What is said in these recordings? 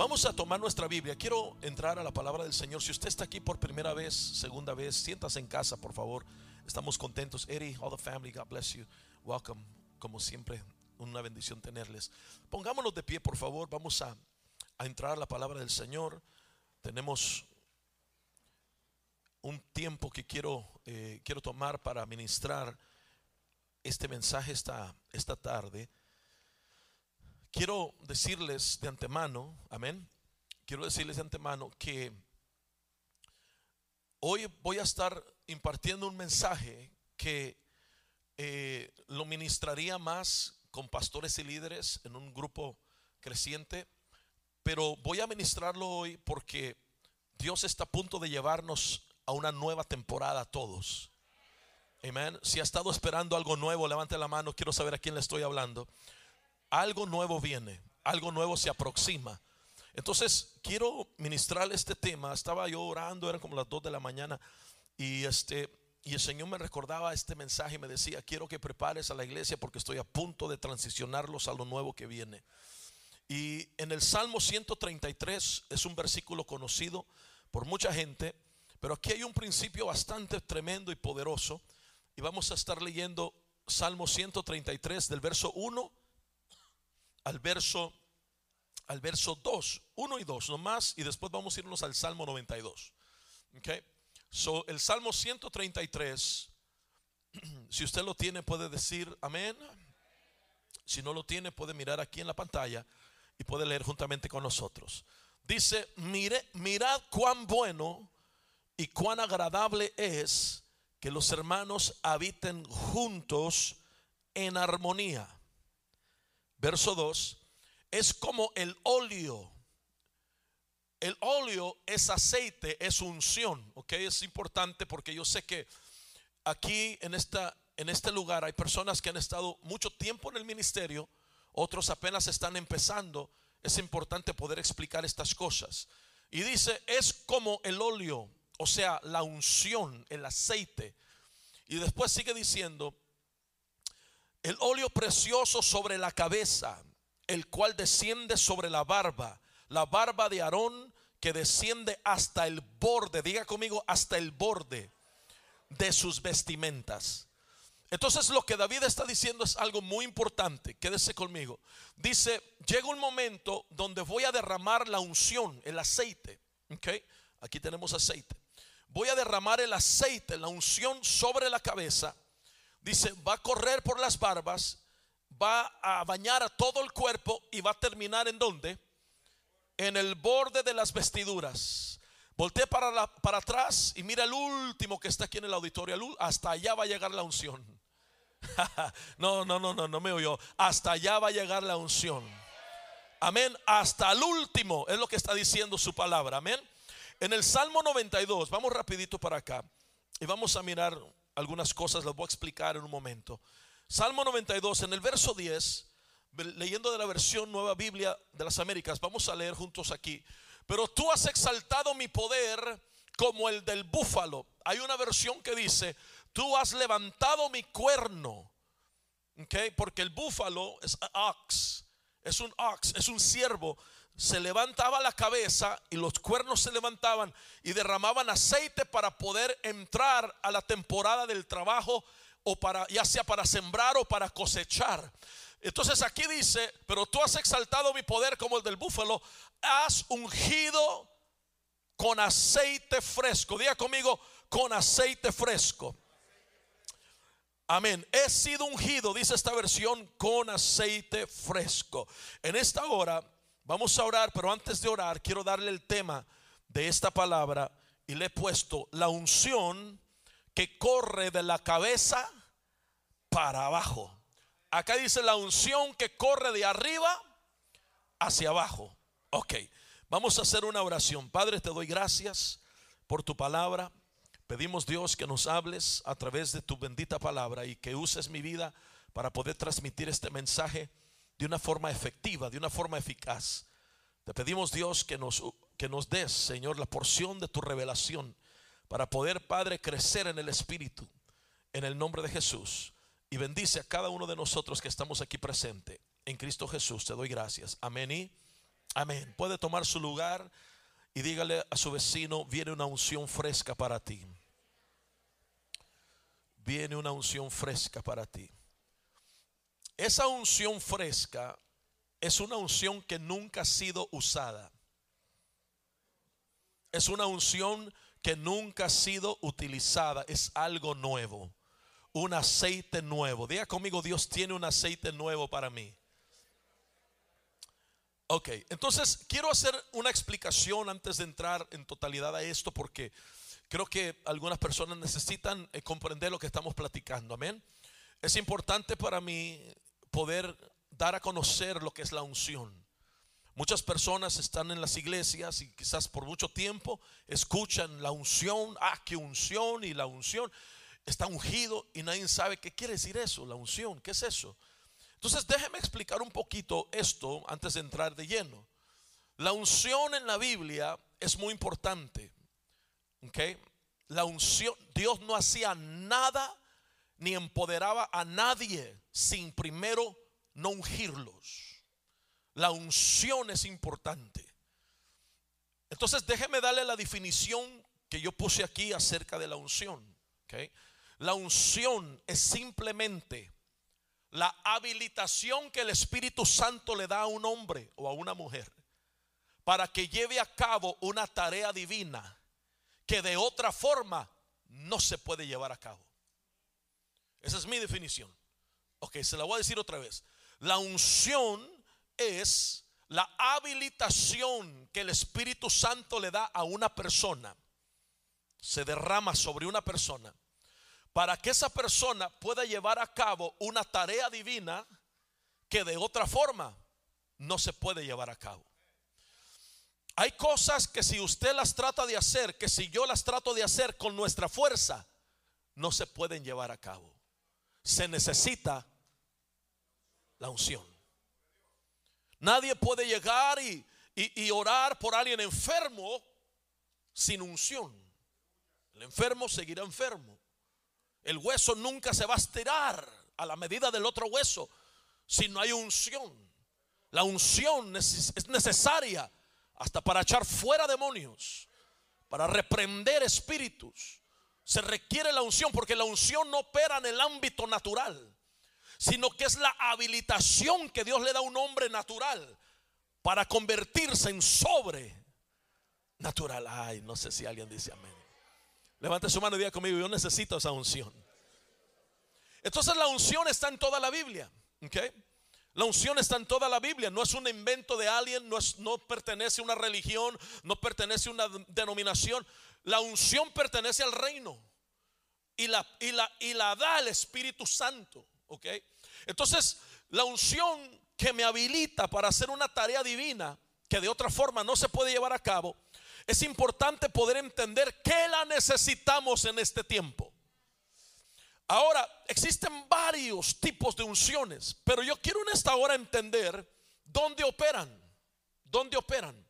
Vamos a tomar nuestra Biblia. Quiero entrar a la palabra del Señor. Si usted está aquí por primera vez, segunda vez, siéntase en casa, por favor. Estamos contentos. Eddie, all the family, God bless you. Welcome. Como siempre, una bendición tenerles. Pongámonos de pie, por favor. Vamos a, a entrar a la palabra del Señor. Tenemos un tiempo que quiero, eh, quiero tomar para ministrar este mensaje esta, esta tarde. Quiero decirles de antemano, amén. Quiero decirles de antemano que hoy voy a estar impartiendo un mensaje que eh, lo ministraría más con pastores y líderes en un grupo creciente, pero voy a ministrarlo hoy porque Dios está a punto de llevarnos a una nueva temporada a todos. Amén. Si ha estado esperando algo nuevo, levante la mano, quiero saber a quién le estoy hablando algo nuevo viene, algo nuevo se aproxima. Entonces, quiero ministrar este tema. Estaba yo orando, eran como las 2 de la mañana, y este y el Señor me recordaba este mensaje y me decía, quiero que prepares a la iglesia porque estoy a punto de transicionarlos a lo nuevo que viene. Y en el Salmo 133 es un versículo conocido por mucha gente, pero aquí hay un principio bastante tremendo y poderoso. Y vamos a estar leyendo Salmo 133 del verso 1 al verso al verso 2, 1 y 2 nomás y después vamos a irnos al Salmo 92. Okay? So el Salmo 133 si usted lo tiene puede decir amén. Si no lo tiene puede mirar aquí en la pantalla y puede leer juntamente con nosotros. Dice, mire, mirad cuán bueno y cuán agradable es que los hermanos habiten juntos en armonía. Verso 2, es como el óleo. El óleo es aceite, es unción, ¿ok? Es importante porque yo sé que aquí en, esta, en este lugar hay personas que han estado mucho tiempo en el ministerio, otros apenas están empezando. Es importante poder explicar estas cosas. Y dice, es como el óleo, o sea, la unción, el aceite. Y después sigue diciendo, el óleo precioso sobre la cabeza, el cual desciende sobre la barba, la barba de Aarón que desciende hasta el borde, diga conmigo, hasta el borde de sus vestimentas. Entonces lo que David está diciendo es algo muy importante, quédese conmigo. Dice, llega un momento donde voy a derramar la unción, el aceite. ¿ok? Aquí tenemos aceite. Voy a derramar el aceite, la unción sobre la cabeza dice, va a correr por las barbas, va a bañar a todo el cuerpo y va a terminar en donde? En el borde de las vestiduras. Voltea para, para atrás y mira el último que está aquí en el auditorio. Hasta allá va a llegar la unción. no, no, no, no, no me oyó. Hasta allá va a llegar la unción. Amén. Hasta el último es lo que está diciendo su palabra. Amén. En el Salmo 92, vamos rapidito para acá y vamos a mirar algunas cosas, las voy a explicar en un momento. Salmo 92, en el verso 10, leyendo de la versión Nueva Biblia de las Américas, vamos a leer juntos aquí. Pero tú has exaltado mi poder como el del búfalo. Hay una versión que dice, tú has levantado mi cuerno. Okay, porque el búfalo es ox, es un ox, es un siervo se levantaba la cabeza y los cuernos se levantaban y derramaban aceite para poder entrar a la temporada del trabajo o para ya sea para sembrar o para cosechar. Entonces aquí dice, pero tú has exaltado mi poder como el del búfalo, has ungido con aceite fresco. Diga conmigo, con aceite fresco. Amén. He sido ungido, dice esta versión, con aceite fresco. En esta hora Vamos a orar, pero antes de orar quiero darle el tema de esta palabra y le he puesto la unción que corre de la cabeza para abajo. Acá dice la unción que corre de arriba hacia abajo. Ok, vamos a hacer una oración. Padre, te doy gracias por tu palabra. Pedimos Dios que nos hables a través de tu bendita palabra y que uses mi vida para poder transmitir este mensaje de una forma efectiva, de una forma eficaz. Te pedimos Dios que nos, que nos des, Señor, la porción de tu revelación para poder, Padre, crecer en el Espíritu, en el nombre de Jesús. Y bendice a cada uno de nosotros que estamos aquí presente. En Cristo Jesús te doy gracias. Amén y Amén. Puede tomar su lugar y dígale a su vecino, viene una unción fresca para ti. Viene una unción fresca para ti. Esa unción fresca es una unción que nunca ha sido usada. Es una unción que nunca ha sido utilizada. Es algo nuevo. Un aceite nuevo. Diga conmigo, Dios tiene un aceite nuevo para mí. Ok, entonces quiero hacer una explicación antes de entrar en totalidad a esto porque creo que algunas personas necesitan eh, comprender lo que estamos platicando. Amén. Es importante para mí poder dar a conocer lo que es la unción. Muchas personas están en las iglesias y quizás por mucho tiempo escuchan la unción, ah, qué unción y la unción está ungido y nadie sabe qué quiere decir eso, la unción, ¿qué es eso? Entonces déjeme explicar un poquito esto antes de entrar de lleno. La unción en la Biblia es muy importante. La unción, Dios no hacía nada ni empoderaba a nadie sin primero no ungirlos. La unción es importante. Entonces déjeme darle la definición que yo puse aquí acerca de la unción. La unción es simplemente la habilitación que el Espíritu Santo le da a un hombre o a una mujer para que lleve a cabo una tarea divina que de otra forma no se puede llevar a cabo. Esa es mi definición. Ok, se la voy a decir otra vez. La unción es la habilitación que el Espíritu Santo le da a una persona. Se derrama sobre una persona para que esa persona pueda llevar a cabo una tarea divina que de otra forma no se puede llevar a cabo. Hay cosas que si usted las trata de hacer, que si yo las trato de hacer con nuestra fuerza, no se pueden llevar a cabo. Se necesita la unción. Nadie puede llegar y, y orar por alguien enfermo sin unción. El enfermo seguirá enfermo. El hueso nunca se va a estirar a la medida del otro hueso si no hay unción. La unción es necesaria hasta para echar fuera demonios, para reprender espíritus. Se requiere la unción porque la unción no opera en el ámbito natural, sino que es la habilitación que Dios le da a un hombre natural para convertirse en sobre natural. Ay, no sé si alguien dice amén. Levante su mano y diga conmigo, yo necesito esa unción. Entonces la unción está en toda la Biblia. La unción está en toda la Biblia, no es un invento de alguien, no, es, no pertenece a una religión, no pertenece a una denominación. La unción pertenece al reino y la, y la, da el Espíritu Santo. Entonces, la unción que me habilita para hacer una tarea divina que de otra forma no se puede llevar a cabo, es importante poder entender que la necesitamos en este tiempo. Ahora, existen varios tipos de unciones, pero yo quiero en esta hora entender dónde operan, dónde operan.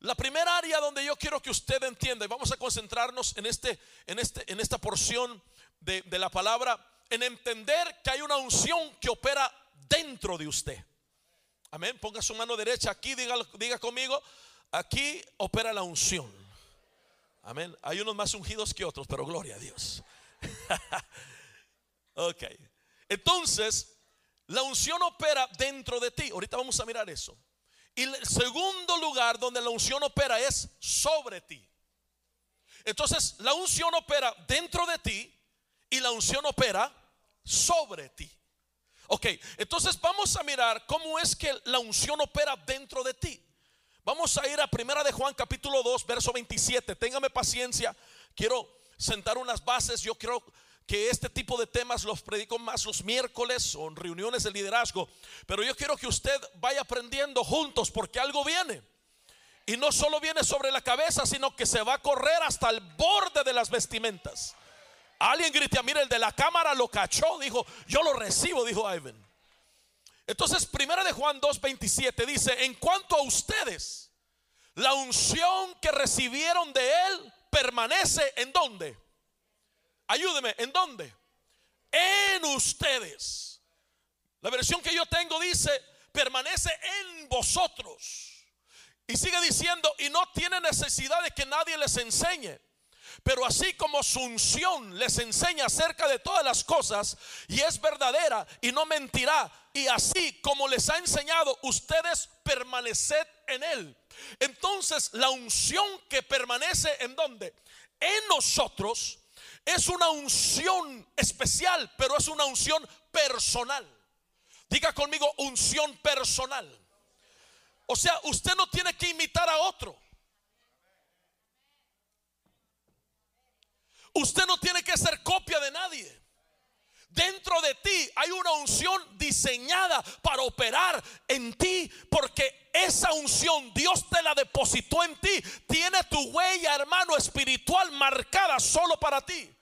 La primera área donde yo quiero que usted entienda, y vamos a concentrarnos en, este, en, este, en esta porción de, la palabra, en entender que hay una unción que opera dentro de usted. Amén. Ponga su mano derecha aquí, diga, diga conmigo, Aquí opera la unción. Amén. Hay unos más ungidos que otros, pero gloria a Dios. ok. Entonces, la unción opera dentro de ti. Ahorita vamos a mirar eso. Y el segundo lugar donde la unción opera es sobre ti. Entonces, la unción opera dentro de ti y la unción opera sobre ti. Ok, entonces vamos a mirar cómo es que la unción opera dentro de ti. Vamos a ir a Primera de Juan capítulo 2, verso 27. Téngame paciencia. Quiero sentar unas bases. Yo creo que este tipo de temas los predico más los miércoles o en reuniones de liderazgo. Pero yo quiero que usted vaya aprendiendo juntos porque algo viene. Y no solo viene sobre la cabeza, sino que se va a correr hasta el borde de las vestimentas. Alguien grita, mira, el de la cámara lo cachó, dijo, yo lo recibo, dijo Ivan. Entonces, primera de Juan 2:27 dice, en cuanto a ustedes, la unción que recibieron de él permanece en dónde? Ayúdeme, ¿en dónde? En ustedes. La versión que yo tengo dice, permanece en vosotros. Y sigue diciendo, y no tiene necesidad de que nadie les enseñe. Pero así como su unción les enseña acerca de todas las cosas y es verdadera y no mentirá, y así como les ha enseñado, ustedes permaneced en él. Entonces la unción que permanece en donde? En nosotros es una unción especial, pero es una unción personal. Diga conmigo unción personal. O sea, usted no tiene que imitar a otro. Usted no tiene que ser copia de nadie. Dentro de ti hay una unción diseñada para operar en ti porque esa unción Dios te la depositó en ti. Tiene tu huella, hermano, espiritual marcada solo para ti.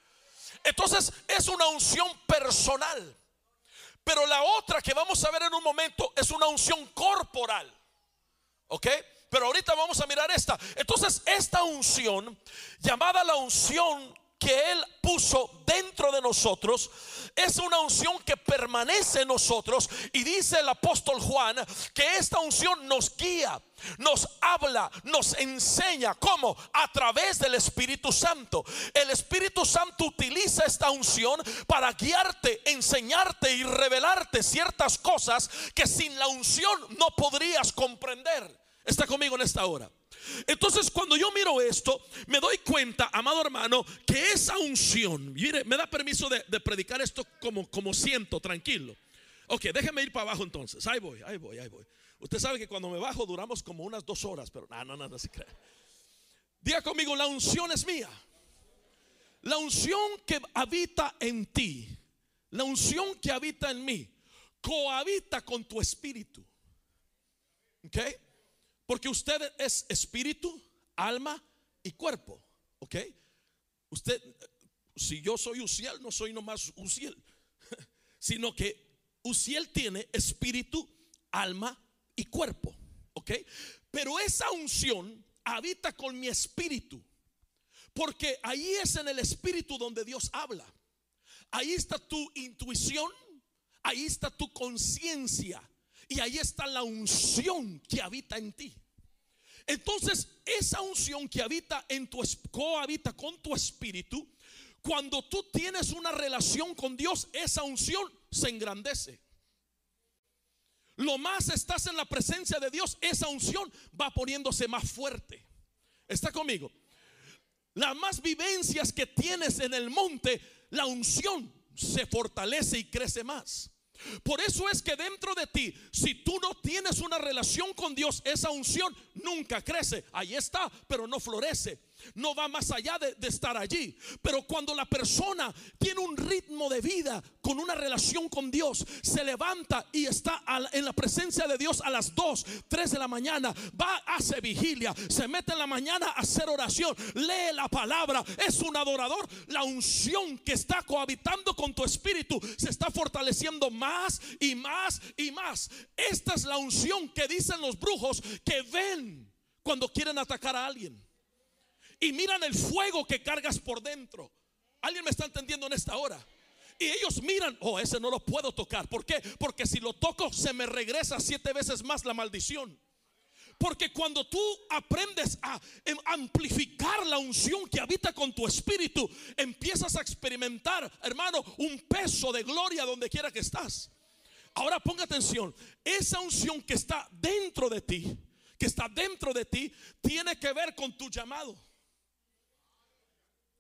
Entonces es una unción personal. Pero la otra que vamos a ver en un momento es una unción corporal. ¿Ok? Pero ahorita vamos a mirar esta. Entonces esta unción, llamada la unción que Él puso dentro de nosotros es una unción que permanece en nosotros y dice el apóstol Juan que esta unción nos guía, nos habla, nos enseña cómo a través del Espíritu Santo. El Espíritu Santo utiliza esta unción para guiarte, enseñarte y revelarte ciertas cosas que sin la unción no podrías comprender. Está conmigo en esta hora. Entonces cuando yo miro esto, me doy cuenta, amado hermano, que esa unción, mire, me da permiso de, predicar esto como, siento, tranquilo. Ok, déjeme ir para abajo entonces. Ahí voy, ahí voy, ahí voy. Usted sabe que cuando me bajo duramos como unas dos horas, pero no, no, no, no se cree. Diga conmigo, la unción es mía. La unción que habita en ti, la unción que habita en mí, cohabita con tu espíritu. ¿Ok? Porque usted es espíritu, alma y cuerpo. ¿Ok? Usted, si yo soy Uciel, no soy nomás Uciel, sino que Uciel tiene espíritu, alma y cuerpo. ¿Ok? Pero esa unción habita con mi espíritu. Porque ahí es en el espíritu donde Dios habla. Ahí está tu intuición, ahí está tu conciencia, y ahí está la unción que habita en ti. Entonces, esa unción que habita en tu cohabita con tu espíritu, cuando tú tienes una relación con Dios, esa unción se engrandece. Lo más estás en la presencia de Dios, esa unción va poniéndose más fuerte. ¿Está conmigo? Las más vivencias que tienes en el monte, la unción se fortalece y crece más. Por eso es que dentro de ti, si tú no tienes una relación con Dios, esa unción nunca crece. Ahí está, pero no florece no va más allá de, estar allí. Pero cuando la persona tiene un ritmo de vida con una relación con Dios, se levanta y está en la presencia de Dios a las 2, 3 de la mañana, va, hace vigilia, se mete en la mañana a hacer oración, lee la palabra, es un adorador. La unción que está cohabitando con tu espíritu se está fortaleciendo más y más y más. Esta es la unción que dicen los brujos que ven cuando quieren atacar a alguien y miran el fuego que cargas por dentro. ¿Alguien me está entendiendo en esta hora? Y ellos miran, oh, ese no lo puedo tocar. ¿Por qué? Porque si lo toco se me regresa siete veces más la maldición. Porque cuando tú aprendes a em, amplificar la unción que habita con tu espíritu, empiezas a experimentar, hermano, un peso de gloria donde quiera que estás. Ahora ponga atención, esa unción que está dentro de ti, que está dentro de ti, tiene que ver con tu llamado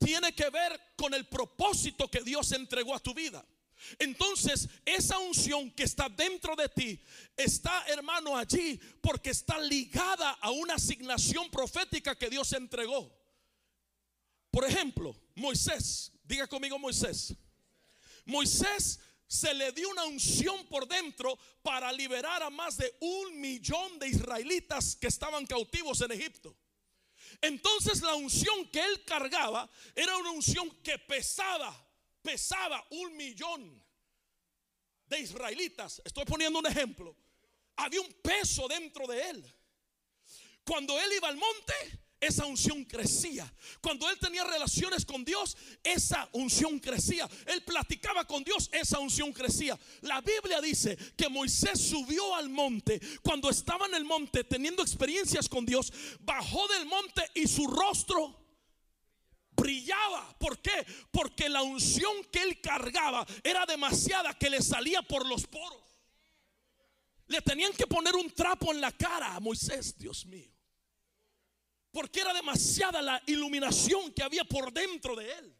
tiene que ver con el propósito que Dios entregó a tu vida. Entonces, esa unción que está dentro de ti está, hermano, allí porque está ligada a una asignación profética que Dios entregó. Por ejemplo, Moisés, diga conmigo Moisés. Moisés se le dio una unción por dentro para liberar a más de un millón de israelitas que estaban cautivos en Egipto. Entonces la unción que él cargaba era una unción que pesaba, pesaba un millón de israelitas. Estoy poniendo un ejemplo. Había un peso dentro de él. Cuando él iba al monte, esa unción crecía. Cuando él tenía relaciones con Dios, esa unción crecía. Él platicaba con Dios, esa unción crecía. La Biblia dice que Moisés subió al monte. Cuando estaba en el monte teniendo experiencias con Dios, bajó del monte y su rostro brillaba. ¿Por qué? Porque la unción que él cargaba era demasiada que le salía por los poros. Le tenían que poner un trapo en la cara a Moisés, Dios mío porque era demasiada la iluminación que había por dentro de él.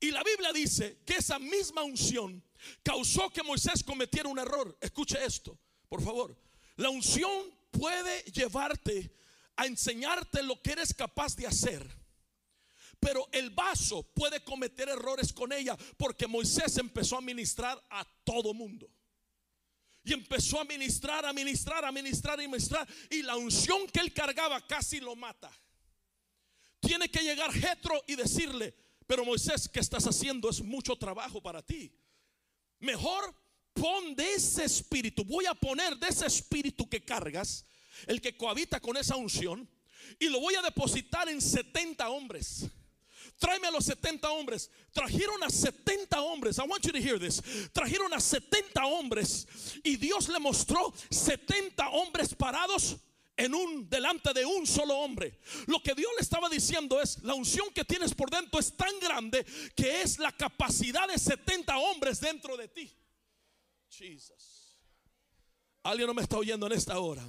Y la Biblia dice que esa misma unción causó que Moisés cometiera un error. Escuche esto, por favor. La unción puede llevarte a enseñarte lo que eres capaz de hacer. Pero el vaso puede cometer errores con ella porque Moisés empezó a ministrar a todo mundo. Y empezó a ministrar, a ministrar, a ministrar, a ministrar. Y la unción que él cargaba casi lo mata. Tiene que llegar Jetro y decirle, pero Moisés, ¿qué estás haciendo? Es mucho trabajo para ti. Mejor pon de ese espíritu, voy a poner de ese espíritu que cargas, el que cohabita con esa unción, y lo voy a depositar en 70 hombres tráeme a los 70 hombres. Trajeron a 70 hombres. I want you to hear this. Trajeron a 70 hombres y Dios le mostró 70 hombres parados en un delante de un solo hombre. Lo que Dios le estaba diciendo es, la unción que tienes por dentro es tan grande que es la capacidad de 70 hombres dentro de ti. Jesus. Alguien no me está oyendo en esta hora.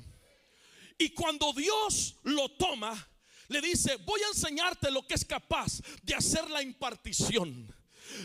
Y cuando Dios lo toma, le dice, voy a enseñarte lo que es capaz de hacer la impartición.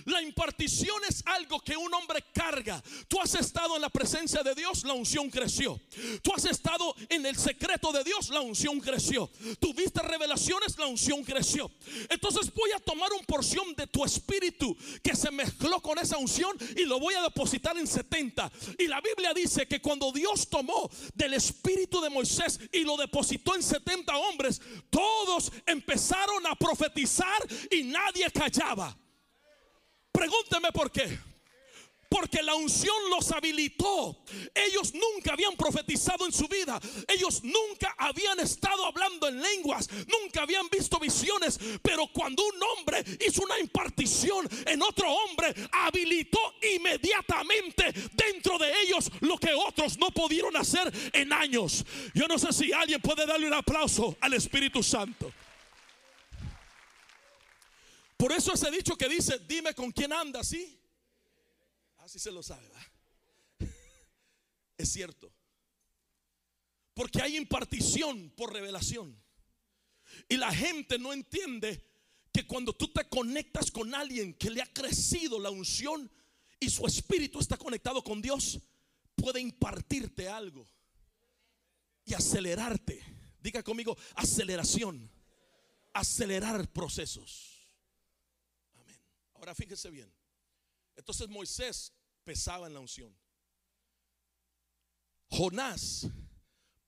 La impartición es algo que un hombre carga. Tú has estado en la presencia de Dios, la unción creció. Tú has estado en el secreto de Dios, la unción creció. Tuviste revelaciones, la unción creció. Entonces voy a tomar una porción de tu espíritu que se mezcló con esa unción y lo voy a depositar en 70. Y la Biblia dice que cuando Dios tomó del espíritu de Moisés y lo depositó en 70 hombres, todos empezaron a profetizar y nadie callaba. Pregúnteme por qué. Porque la unción los habilitó. Ellos nunca habían profetizado en su vida. Ellos nunca habían estado hablando en lenguas. Nunca habían visto visiones. Pero cuando un hombre hizo una impartición en otro hombre, habilitó inmediatamente dentro de ellos lo que otros no pudieron hacer en años. Yo no sé si alguien puede darle un aplauso al Espíritu Santo. Por eso ese dicho que dice, dime con quién andas, ¿sí? Así se lo sabe, Es cierto. Porque hay impartición por revelación. Y la gente no entiende que cuando tú te conectas con alguien que le ha crecido la unción y su espíritu está conectado con Dios, puede impartirte algo y acelerarte. Diga conmigo, aceleración. Acelerar procesos. Ahora fíjese bien. Entonces Moisés pesaba en la unción. Jonás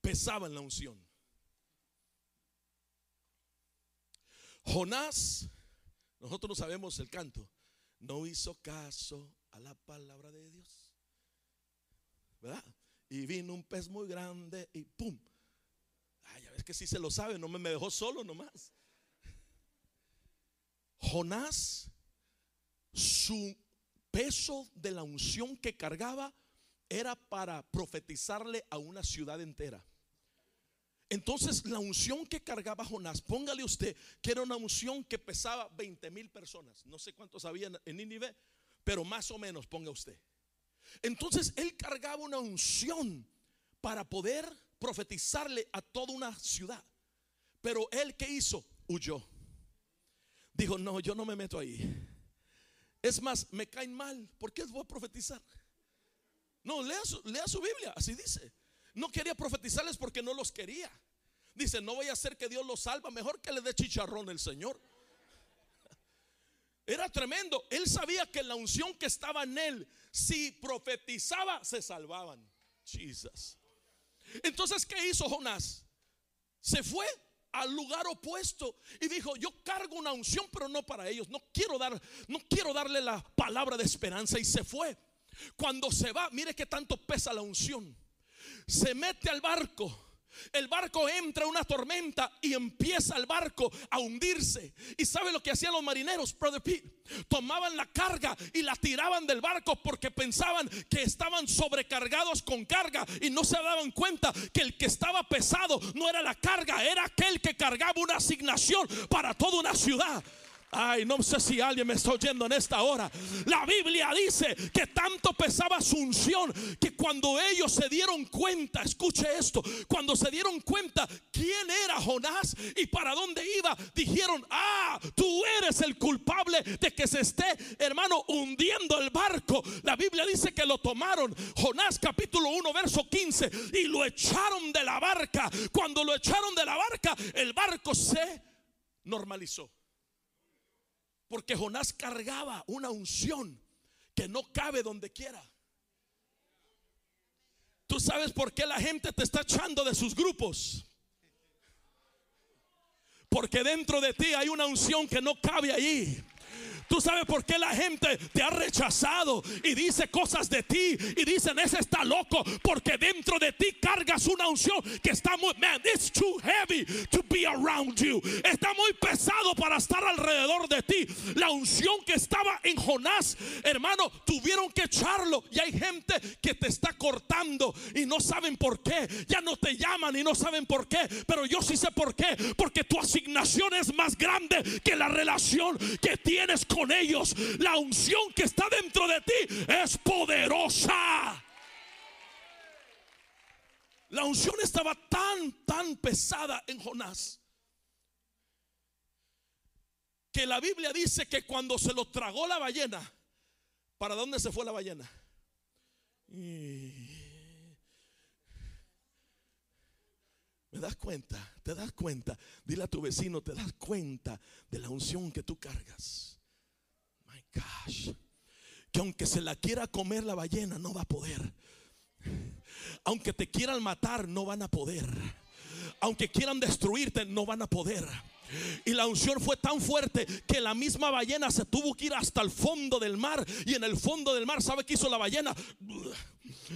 pesaba en la unción. Jonás, nosotros no sabemos el canto, no hizo caso a la palabra de Dios. ¿Verdad? Y vino un pez muy grande y ¡pum! Ay, ya ves que si se lo sabe, no me, me dejó solo nomás. Jonás su peso de la unción que cargaba era para profetizarle a una ciudad entera. Entonces la unción que cargaba Jonás, póngale usted que era una unción que pesaba 20 mil personas. No sé cuántos habían en Nínive, pero más o menos ponga usted. Entonces él cargaba una unción para poder profetizarle a toda una ciudad. Pero él que hizo, huyó. Dijo, no, yo no me meto ahí. Es más, me caen mal. ¿Por qué voy a profetizar? No, lea su, lea su Biblia, así dice. No quería profetizarles porque no los quería. Dice, no voy a hacer que Dios los salva, mejor que le dé chicharrón el Señor. Era tremendo. Él sabía que la unción que estaba en él, si profetizaba, se salvaban. Jesus. Entonces, ¿qué hizo Jonás? Se fue al lugar opuesto y dijo, yo cargo una unción, pero no para ellos. No quiero dar, no quiero darle la palabra de esperanza y se fue. Cuando se va, mire que tanto pesa la unción. Se mete al barco El barco entra en una tormenta y empieza el barco a hundirse. ¿Y sabe lo que hacían los marineros, Brother Pete? Tomaban la carga y la tiraban del barco porque pensaban que estaban sobrecargados con carga y no se daban cuenta que el que estaba pesado no era la carga, era aquel que cargaba una asignación para toda una ciudad. Ay, no sé si alguien me está oyendo en esta hora. La Biblia dice que tanto pesaba su unción que cuando ellos se dieron cuenta, escuche esto, cuando se dieron cuenta quién era Jonás y para dónde iba, dijeron, ah, tú eres el culpable de que se esté, hermano, hundiendo el barco. La Biblia dice que lo tomaron, Jonás capítulo 1, verso 15, y lo echaron de la barca. Cuando lo echaron de la barca, el barco se normalizó. Porque Jonás cargaba una unción que no cabe donde quiera. Tú sabes por qué la gente te está echando de sus grupos. Porque dentro de ti hay una unción que no cabe allí. Tú sabes por qué la gente te ha rechazado y dice cosas de ti y dicen, ese está loco, porque dentro de ti cargas una unción que está muy, man, it's too heavy to be around you. Está muy pesado para estar alrededor de ti. La unción que estaba en Jonás, hermano, tuvieron que echarlo y hay gente que te está cortando y no saben por qué. Ya no te llaman y no saben por qué, pero yo sí sé por qué, porque tu asignación es más grande que la relación que tienes con con ellos. La unción que está dentro de ti es poderosa. La unción estaba tan, tan pesada en Jonás que la Biblia dice que cuando se lo tragó la ballena, ¿para dónde se fue la ballena? ¿Me das cuenta? ¿Te das cuenta? Dile a tu vecino, ¿te das cuenta de la unción que tú cargas? Que aunque se la quiera comer la ballena, no va a poder. Aunque te quieran matar, no van a poder. Aunque quieran destruirte, no van a poder. Y la unción fue tan fuerte que la misma ballena se tuvo que ir hasta el fondo del mar. Y en el fondo del mar, ¿sabe qué hizo la ballena?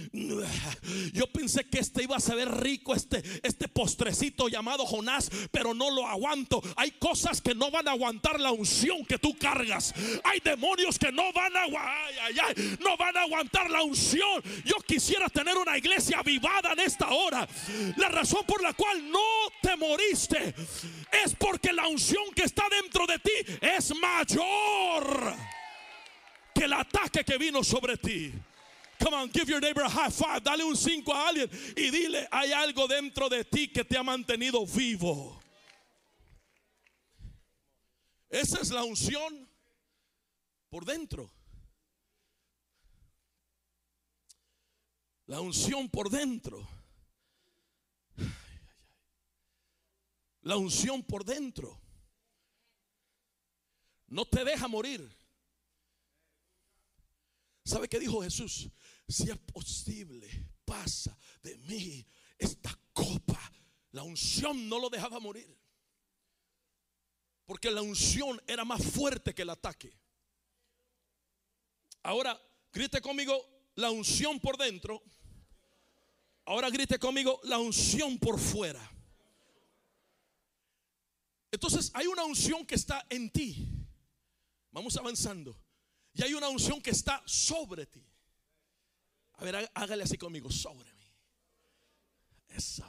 Yo pensé que este iba a saber rico, este, este postrecito llamado Jonás, pero no lo aguanto. Hay cosas que no van a aguantar la unción que tú cargas. Hay demonios que no van a, no van a aguantar la unción. Yo quisiera tener una iglesia avivada en esta hora. La razón por la cual no te moriste es porque la unción que está dentro de ti es mayor que el ataque que vino sobre ti. Come on, give your neighbor a high five. Dale un 5 a alguien y dile, hay algo dentro de ti que te ha mantenido vivo. Esa es la unción por dentro. La unción por dentro. La unción por dentro. No te deja morir. ¿Sabe qué dijo Jesús? Si es posible, pasa de mí esta copa. La unción no lo dejaba morir. Porque la unción era más fuerte que el ataque. Ahora, grite conmigo la unción por dentro. Ahora grite conmigo la unción por fuera. Entonces hay una unción que está en ti. Vamos avanzando. Y hay una unción que está sobre ti. A ver, hágale así conmigo, sobre mí. Eso.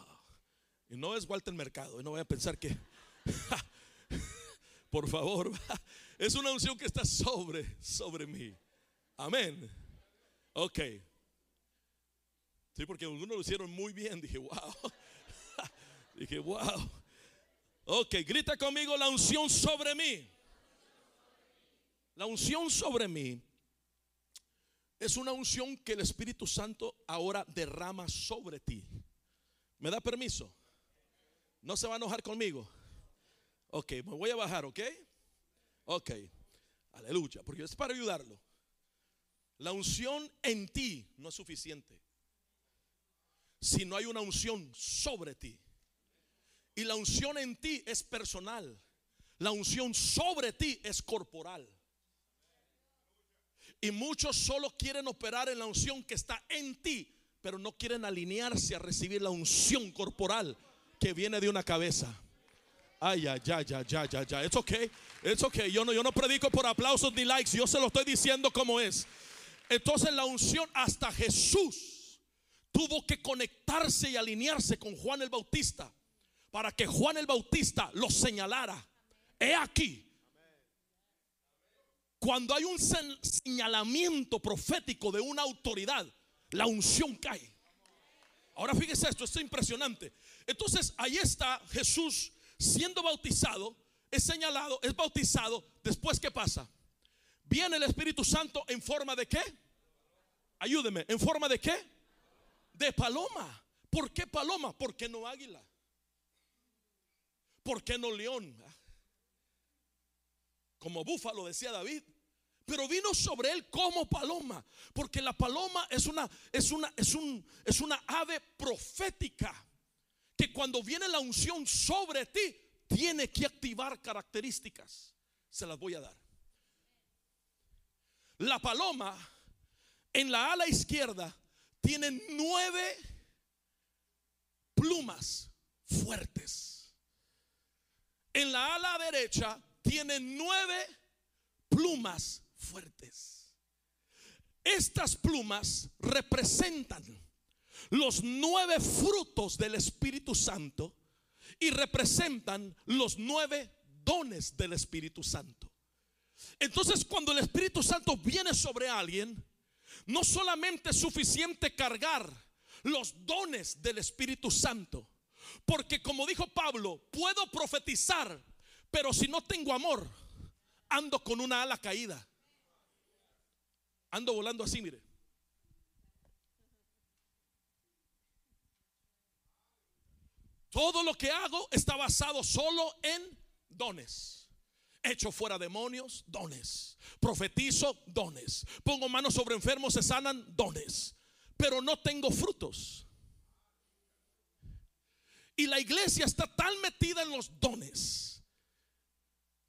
Y no es Walter Mercado, y no voy a pensar que, por favor, es una unción que está sobre, sobre mí. Amén. Ok. Sí, porque algunos lo hicieron muy bien. Dije, wow. Dije, wow. Ok, grita conmigo la unción sobre mí. La unción sobre mí es una unción que el Espíritu Santo ahora derrama sobre ti. ¿Me da permiso? ¿No se va a enojar conmigo? Ok, me voy a bajar, ¿ok? Ok, aleluya, porque es para ayudarlo. La unción en ti no es suficiente. Si no hay una unción sobre ti. Y la unción en ti es personal. La unción sobre ti es corporal. Y muchos solo quieren operar en la unción que está en ti, pero no quieren alinearse a recibir la unción corporal que viene de una cabeza. Ay, ay, ay, ay, ay, ay, ay. It's okay. It's okay. Yo no, yo no predico por aplausos ni likes. Yo se lo estoy diciendo como es. Entonces la unción hasta Jesús tuvo que conectarse y alinearse con Juan el Bautista para que Juan el Bautista lo señalara. He aquí. Cuando hay un señalamiento profético de una autoridad, la unción cae. Ahora fíjese esto, es impresionante. Entonces ahí está Jesús siendo bautizado, es señalado, es bautizado. Después, ¿qué pasa? Viene el Espíritu Santo en forma de qué? Ayúdeme, ¿en forma de qué? De paloma. ¿Por qué paloma? ¿Por qué no águila? ¿Por qué no león? Como búfalo, decía David. Pero vino sobre él como paloma, porque la paloma es una es una es un es una ave profética que cuando viene la unción sobre ti tiene que activar características. Se las voy a dar. La paloma en la ala izquierda tiene nueve plumas fuertes. En la ala derecha tiene nueve plumas fuertes. Estas plumas representan los nueve frutos del Espíritu Santo y representan los nueve dones del Espíritu Santo. Entonces cuando el Espíritu Santo viene sobre alguien, no solamente es suficiente cargar los dones del Espíritu Santo, porque como dijo Pablo, puedo profetizar, pero si no tengo amor, ando con una ala caída. Ando volando así, mire. Todo lo que hago está basado solo en dones. Echo fuera demonios, dones. Profetizo, dones. Pongo manos sobre enfermos, se sanan, dones. Pero no tengo frutos. Y la iglesia está tan metida en los dones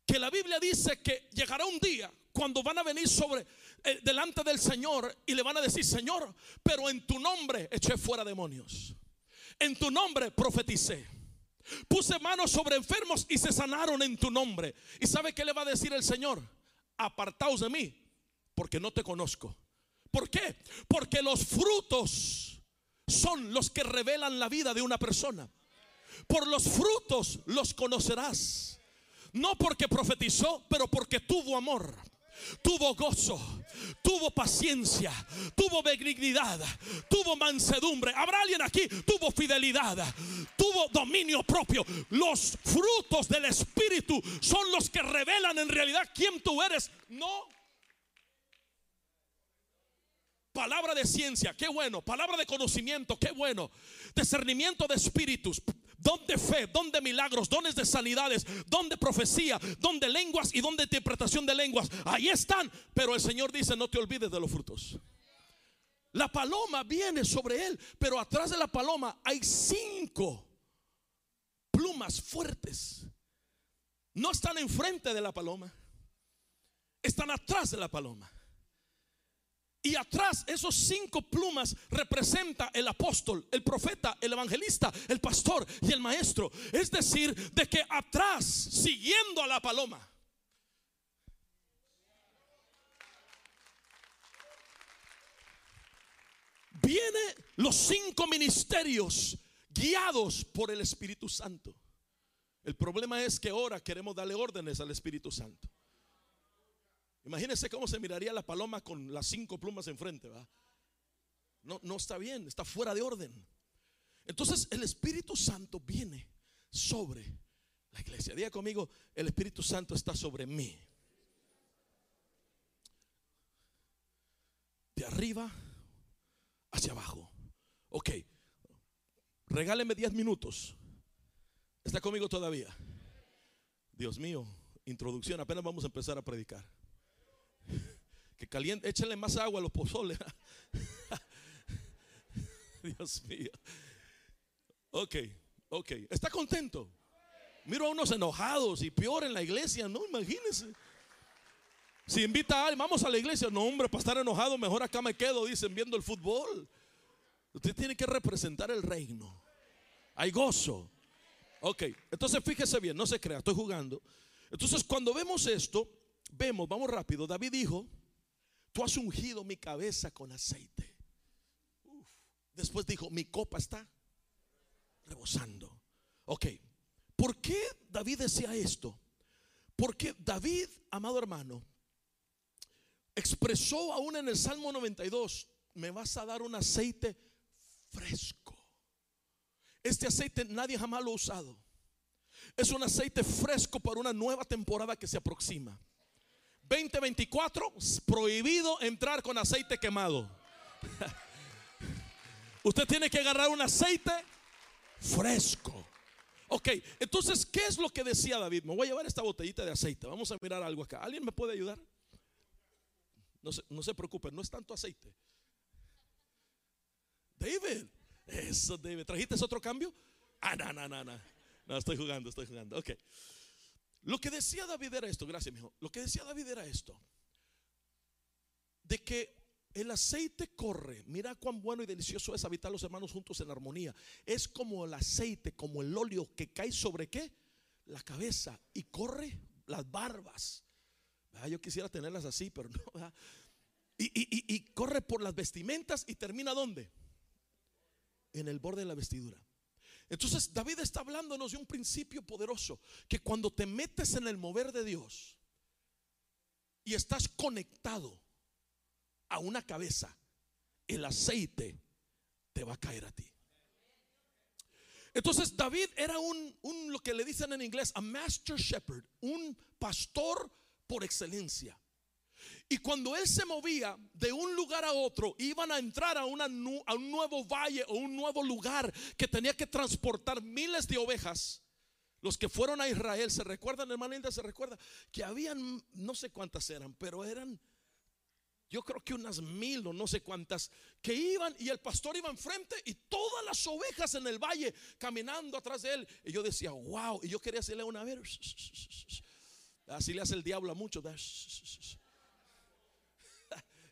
que la Biblia dice que llegará un día cuando van a venir sobre eh, delante del Señor y le van a decir, Señor, pero en tu nombre eché fuera demonios. En tu nombre profeticé. Puse manos sobre enfermos y se sanaron en tu nombre. ¿Y sabe qué le va a decir el Señor? Apartaos de mí, porque no te conozco. ¿Por qué? Porque los frutos son los que revelan la vida de una persona. Por los frutos los conocerás. No porque profetizó, pero porque tuvo amor tuvo gozo, tuvo paciencia, tuvo benignidad, tuvo mansedumbre. ¿Habrá alguien aquí? Tuvo fidelidad, tuvo dominio propio. Los frutos del Espíritu son los que revelan en realidad quién tú eres. No palabra de ciencia, qué bueno, palabra de conocimiento, qué bueno, discernimiento de espíritus, donde fe, donde milagros, dones de sanidades, donde profecía, donde lenguas y donde interpretación de lenguas. Ahí están. Pero el Señor dice, no te olvides de los frutos. La paloma viene sobre él, pero atrás de la paloma hay cinco plumas fuertes. No están enfrente de la paloma, están atrás de la paloma. Y atrás esos cinco plumas representa el apóstol, el profeta, el evangelista, el pastor y el maestro. Es decir, de que atrás, siguiendo a la paloma, viene los cinco ministerios guiados por el Espíritu Santo. El problema es que ahora queremos darle órdenes al Espíritu Santo. Imagínense cómo se miraría la paloma con las cinco plumas enfrente, ¿va? No, no está bien, está fuera de orden. Entonces el Espíritu Santo viene sobre la iglesia. Diga conmigo, el Espíritu Santo está sobre mí. De arriba hacia abajo. Ok, regáleme 10 minutos. ¿Está conmigo todavía? Dios mío, introducción, apenas vamos a empezar a predicar. Caliente, échenle más agua a los pozoles. Dios mío. Ok, ok. ¿Está contento? Miro a unos enojados y peor en la iglesia, no, imagínense. Si invita a alguien, vamos a la iglesia, no, hombre, para estar enojado, mejor acá me quedo, dicen, viendo el fútbol. Usted tiene que representar el reino. Hay gozo. Ok, entonces fíjese bien, no se crea, estoy jugando. Entonces cuando vemos esto, vemos, vamos rápido, David dijo, tú has ungido mi cabeza con aceite. Después dijo, mi copa está rebosando. Ok, ¿por qué David decía esto? Porque David, amado hermano, expresó aún en el Salmo 92, me vas a dar un aceite fresco. Este aceite nadie jamás lo ha usado. Es un aceite fresco para una nueva temporada que se aproxima. 2024, prohibido entrar con aceite quemado. Usted tiene que agarrar un aceite fresco. Ok, entonces, ¿qué es lo que decía David? Me voy a llevar esta botellita de aceite. Vamos a mirar algo acá. ¿Alguien me puede ayudar? No se, no se preocupen, no es tanto aceite. David, eso David. ¿Trajiste otro cambio? Ah, no, no, no, no. No, estoy jugando, estoy jugando. Ok. Lo que decía David era esto, gracias, mijo. Lo que decía David era esto: de que el aceite corre. Mira cuán bueno y delicioso es habitar los hermanos juntos en armonía. Es como el aceite, como el óleo que cae sobre qué? La cabeza y corre las barbas. Yo quisiera tenerlas así, pero no. Y, y, corre por las vestimentas y termina ¿dónde? En el borde de la vestidura. Entonces David está hablándonos de un principio poderoso, que cuando te metes en el mover de Dios y estás conectado a una cabeza, el aceite te va a caer a ti. Entonces David era un, un, lo que le dicen en inglés, a master shepherd, un pastor por excelencia. Y cuando él se movía de un lugar a otro, iban a entrar a, un nuevo valle o un nuevo lugar que tenía que transportar miles de ovejas. Los que fueron a Israel, ¿se recuerdan, hermana? ¿Se recuerda? Que habían, no sé cuántas eran, pero eran, yo creo que unas mil o no sé cuántas, que iban y el pastor iba enfrente y todas las ovejas en el valle caminando atrás de él. Y yo decía, wow, y yo quería hacerle una vez. Así le hace el diablo a muchos.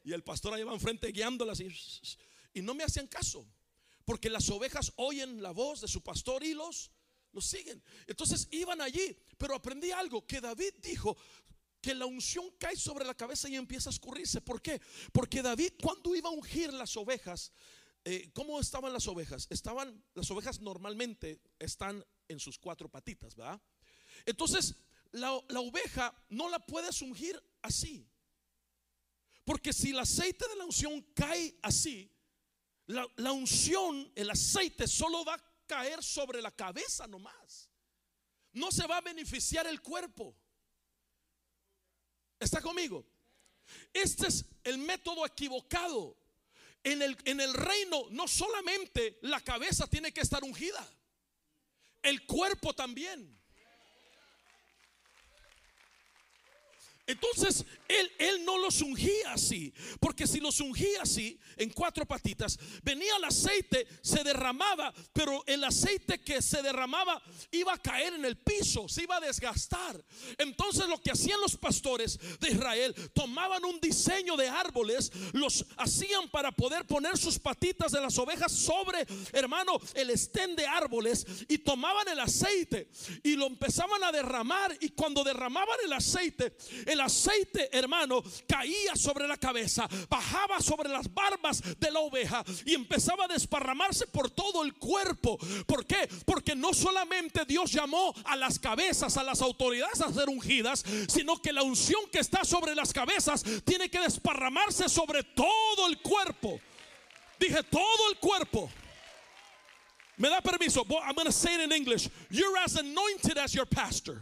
Y el pastor ahí va enfrente guiándolas y, no me hacían caso. Porque las ovejas oyen la voz de su pastor y los, los siguen. Entonces iban allí. Pero aprendí algo que David dijo. Que la unción cae sobre la cabeza y empieza a escurrirse. ¿Por qué? Porque David cuando iba a ungir las ovejas, eh, ¿cómo estaban las ovejas? Estaban, las ovejas normalmente están en sus cuatro patitas, ¿verdad? Entonces, la, oveja no la puedes ungir así. Porque si el aceite de la unción cae así, la, la, unción, el aceite solo va a caer sobre la cabeza nomás. No se va a beneficiar el cuerpo. ¿Está conmigo? Este es el método equivocado. En el, en el reino no solamente la cabeza tiene que estar ungida, el cuerpo también. Entonces, él, él no los ungía así, porque si los ungía así, en cuatro patitas, venía el aceite, se derramaba, pero el aceite que se derramaba iba a caer en el piso, se iba a desgastar. Entonces, lo que hacían los pastores de Israel, tomaban un diseño de árboles, los hacían para poder poner sus patitas de las ovejas sobre, hermano, el estén de árboles y tomaban el aceite y lo empezaban a derramar. Y cuando derramaban el aceite, el aceite, hermano, caía sobre la cabeza, bajaba sobre las barbas de la oveja y empezaba a desparramarse por todo el cuerpo. ¿Por qué? Porque no solamente Dios llamó a las cabezas, a las autoridades a ser ungidas, sino que la unción que está sobre las cabezas tiene que desparramarse sobre todo el cuerpo. Dije todo el cuerpo. Me da permiso. I'm going to say it in English. You're as anointed as your pastor.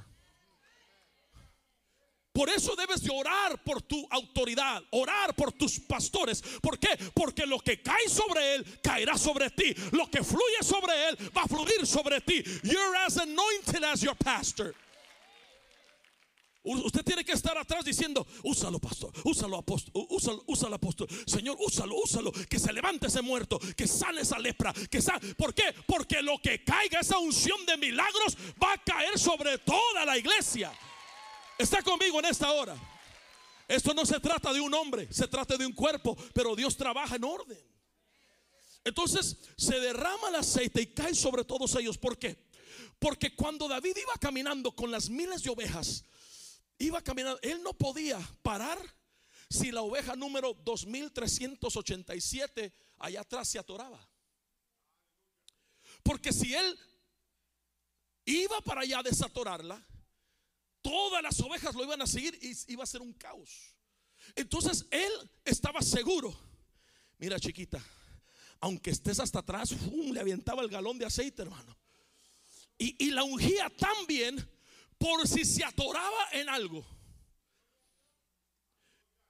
Por eso debes de orar por tu autoridad, orar por tus pastores. ¿Por qué? Porque lo que cae sobre él caerá sobre ti. Lo que fluye sobre él va a fluir sobre ti. You're as anointed as your pastor. Usted tiene que estar atrás diciendo, úsalo pastor, úsalo apóstol, úsalo, apóstol. Señor, úsalo, úsalo, que se levante ese muerto, que sane esa lepra, que sane. ¿Por qué? Porque lo que caiga, esa unción de milagros, va a caer sobre toda la iglesia. Está conmigo en esta hora. Esto no se trata de un hombre, se trata de un cuerpo, pero Dios trabaja en orden. Entonces se derrama el aceite y cae sobre todos ellos. ¿Por qué? Porque cuando David iba caminando con las miles de ovejas, iba caminando, él no podía parar si la oveja número 2387 allá atrás se atoraba. Porque si él iba para allá a desatorarla, todas las ovejas lo iban a seguir y iba a ser un caos. Entonces él estaba seguro. Mira, chiquita, aunque estés hasta atrás, le aventaba el galón de aceite, hermano. Y, y la ungía tan bien por si se atoraba en algo.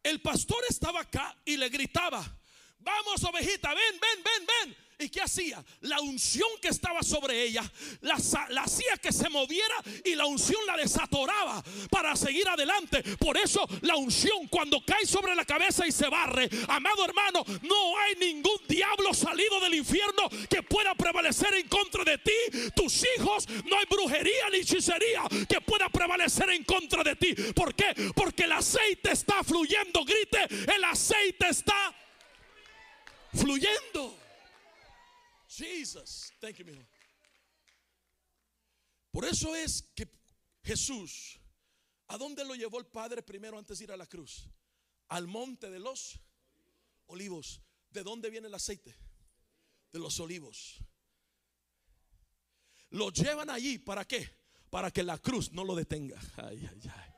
El pastor estaba acá y le gritaba, vamos ovejita, ven, ven, ven, ven. ¿Y qué hacía? La unción que estaba sobre ella la, hacía que se moviera y la unción la desatoraba para seguir adelante. Por eso la unción cuando cae sobre la cabeza y se barre, amado hermano, no hay ningún diablo salido del infierno que pueda prevalecer en contra de ti, tus hijos, no hay brujería ni hechicería que pueda prevalecer en contra de ti. ¿Por qué? Porque el aceite está fluyendo, grite, el aceite está fluyendo. Jesus. Thank you, Por eso es que Jesús, ¿a dónde lo llevó el Padre primero antes de ir a la cruz? Al monte de los olivos. ¿De dónde viene el aceite? De los olivos. Lo llevan allí, ¿para qué? Para que la cruz no lo detenga. Ay, ay, ay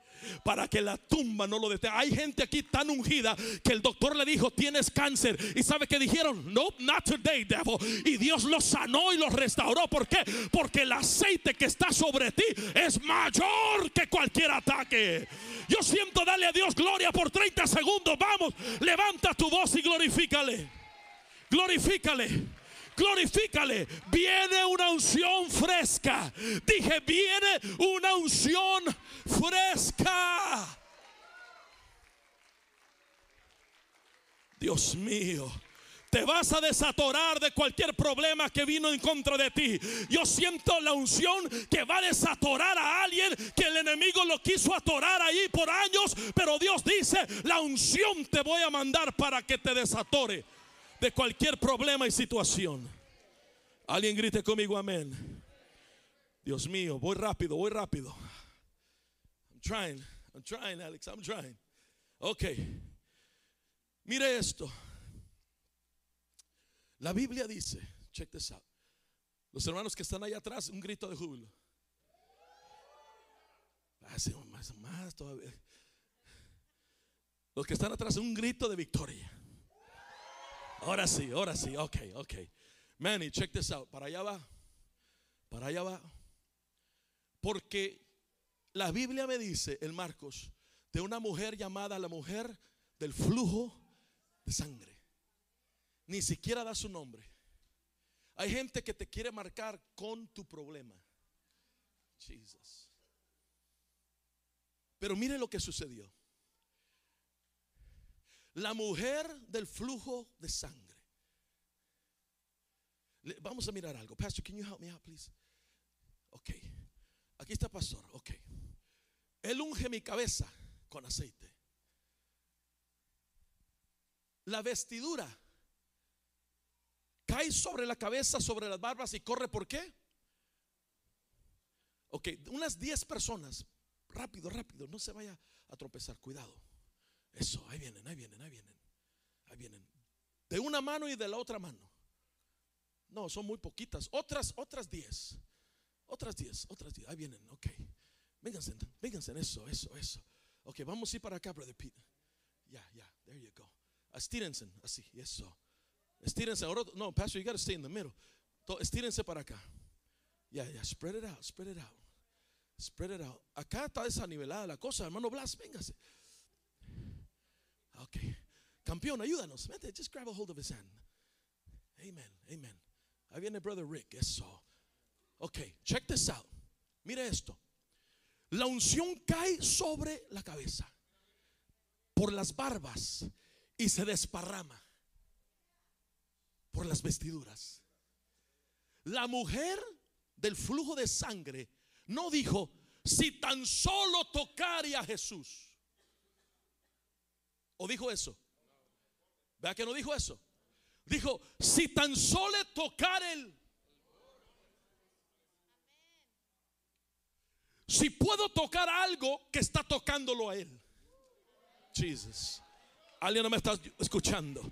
para que la tumba no lo detenga. Hay gente aquí tan ungida que el doctor le dijo, tienes cáncer. ¿Y sabe que dijeron? No, not today, devil. Y Dios lo sanó y lo restauró. ¿Por qué? Porque el aceite que está sobre ti es mayor que cualquier ataque. Yo siento darle a Dios gloria por 30 segundos. Vamos, levanta tu voz y glorifícale. Glorifícale glorifícale. Viene una unción fresca. Dije, viene una unción fresca. Dios mío. Te vas a desatorar de cualquier problema que vino en contra de ti. Yo siento la unción que va a desatorar a alguien que el enemigo lo quiso atorar ahí por años. Pero Dios dice, la unción te voy a mandar para que te desatore de cualquier problema y situación. Alguien grite conmigo amén. Dios mío, voy rápido, voy rápido. I'm trying, I'm trying, Alex, I'm trying. Ok. Mire esto. La Biblia dice, check this out. Los hermanos que están allá atrás, un grito de júbilo. Hace más, más todavía. Los que están atrás, un grito de victoria. Ahora sí, ahora sí, ok, ok. Manny, check this out. Para allá va. Para allá va. Porque la Biblia me dice, el Marcos, de una mujer llamada la mujer del flujo de sangre. Ni siquiera da su nombre. Hay gente que te quiere marcar con tu problema. Jesus. Pero mire lo que sucedió la mujer del flujo de sangre. Vamos a mirar algo. Pastor, can you help me out, please? Ok. Aquí está pastor. Ok. Él unge mi cabeza con aceite. La vestidura cae sobre la cabeza, sobre las barbas y corre. ¿Por qué? Ok, unas 10 personas. Rápido, rápido. No se vaya a tropezar. Cuidado. Eso, ahí vienen, ahí vienen, ahí vienen. Ahí vienen. De una mano y de la otra mano. No, son muy poquitas. Otras, otras diez. Otras diez, otras diez. Ahí vienen, ok. Vénganse, vénganse, eso, eso, eso. Ok, vamos a ir para acá, Brother Pete. Ya, ya, there you go. Estírense, así, eso. Estírense. Ahora, no, Pastor, you gotta stay in the middle. Estírense para acá. Ya, ya, spread it out, spread it out. Spread it out. Acá está desanivelada la cosa, hermano Blas, véngase. Ok. Campeón, ayúdanos. Vete, just grab a hold of his hand. Amen, amen. Ahí viene Brother Rick. Eso. Ok, check this out. Mire esto. La unción cae sobre la cabeza, por las barbas y se desparrama por las vestiduras. La mujer del flujo de sangre no dijo, si tan solo tocaría a Jesús. ¿O dijo eso? Vea que no dijo eso. Dijo, si tan solo tocar el... Si puedo tocar algo que está tocándolo a él. Jesus. Alguien no me está escuchando.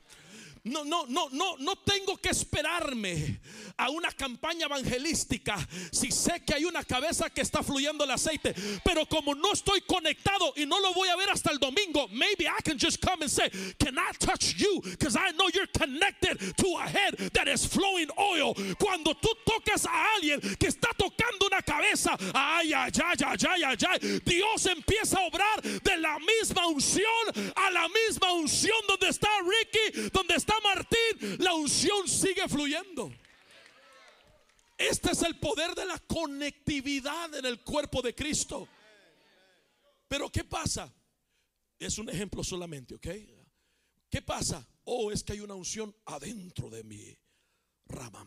No, no, no, no, no tengo que esperarme a una campaña evangelística si sé que hay una cabeza que está fluyendo el aceite. Pero como no estoy conectado y no lo voy a ver hasta el domingo, maybe I can just come and say, Can I touch you? Because I know you're connected to a head that is flowing oil. Cuando tú tocas a alguien que está tocando una cabeza, ay, ay, ay, ay, ay, ay, Dios empieza a obrar de la misma unción a la misma unción donde está Ricky, donde está Martín, la unción sigue fluyendo. Este es el poder de la conectividad en el cuerpo de Cristo. Pero ¿qué pasa? Es un ejemplo solamente, ¿ok? ¿Qué pasa? Oh, es que hay una unción adentro de mí. Rama.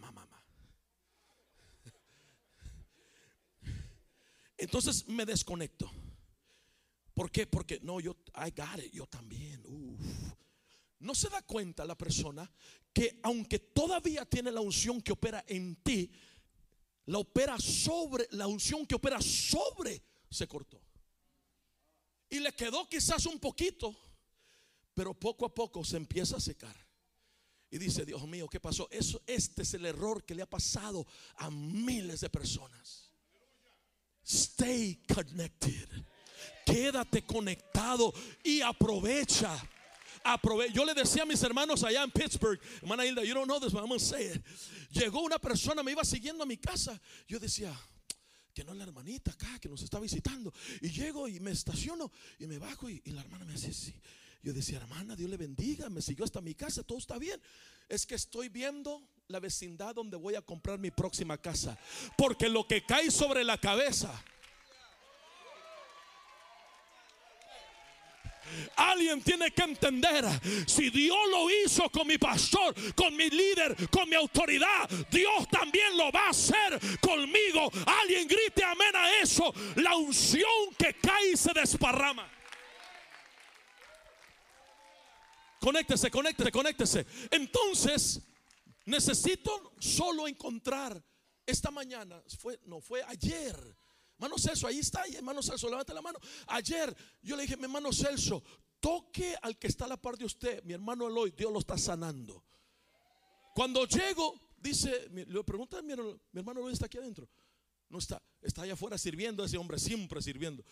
Entonces me desconecto. ¿Por qué? Porque no, yo, I got it, yo también. Uf. No se da cuenta la persona que aunque todavía tiene la unción que opera en ti, la opera sobre, la unción que opera sobre se cortó. Y le quedó quizás un poquito, pero poco a poco se empieza a secar. Y dice, Dios mío, ¿qué pasó? Eso, este es el error que le ha pasado a miles de personas. Stay connected. Quédate conectado y aprovecha yo le decía a mis hermanos allá en Pittsburgh, hermana Hilda, you don't know this, but I'm gonna say it. Llegó una persona, me iba siguiendo a mi casa. Yo decía, que no es la hermanita acá que nos está visitando. Y llego y me estaciono y me bajo y, la hermana me dice, sí. Yo decía, hermana, Dios le bendiga, me siguió hasta mi casa, todo está bien. Es que estoy viendo la vecindad donde voy a comprar mi próxima casa. Porque lo que cae sobre la cabeza Alguien tiene que entender, si Dios lo hizo con mi pastor, con mi líder, con mi autoridad, Dios también lo va a hacer conmigo. Alguien grite amén a eso. La unción que cae y se desparrama. Conéctese, conéctese, conéctese. Entonces, necesito solo encontrar esta mañana, no fue ayer Hermano Celso, ahí está, hermano Celso, levante la mano. Ayer yo le dije, mi hermano Celso, toque al que está a la par de usted, mi hermano Eloy, Dios lo está sanando. Cuando llego, dice, le pregunta mi, mi hermano Eloy está aquí adentro. No está, está allá afuera sirviendo, ese hombre siempre sirviendo.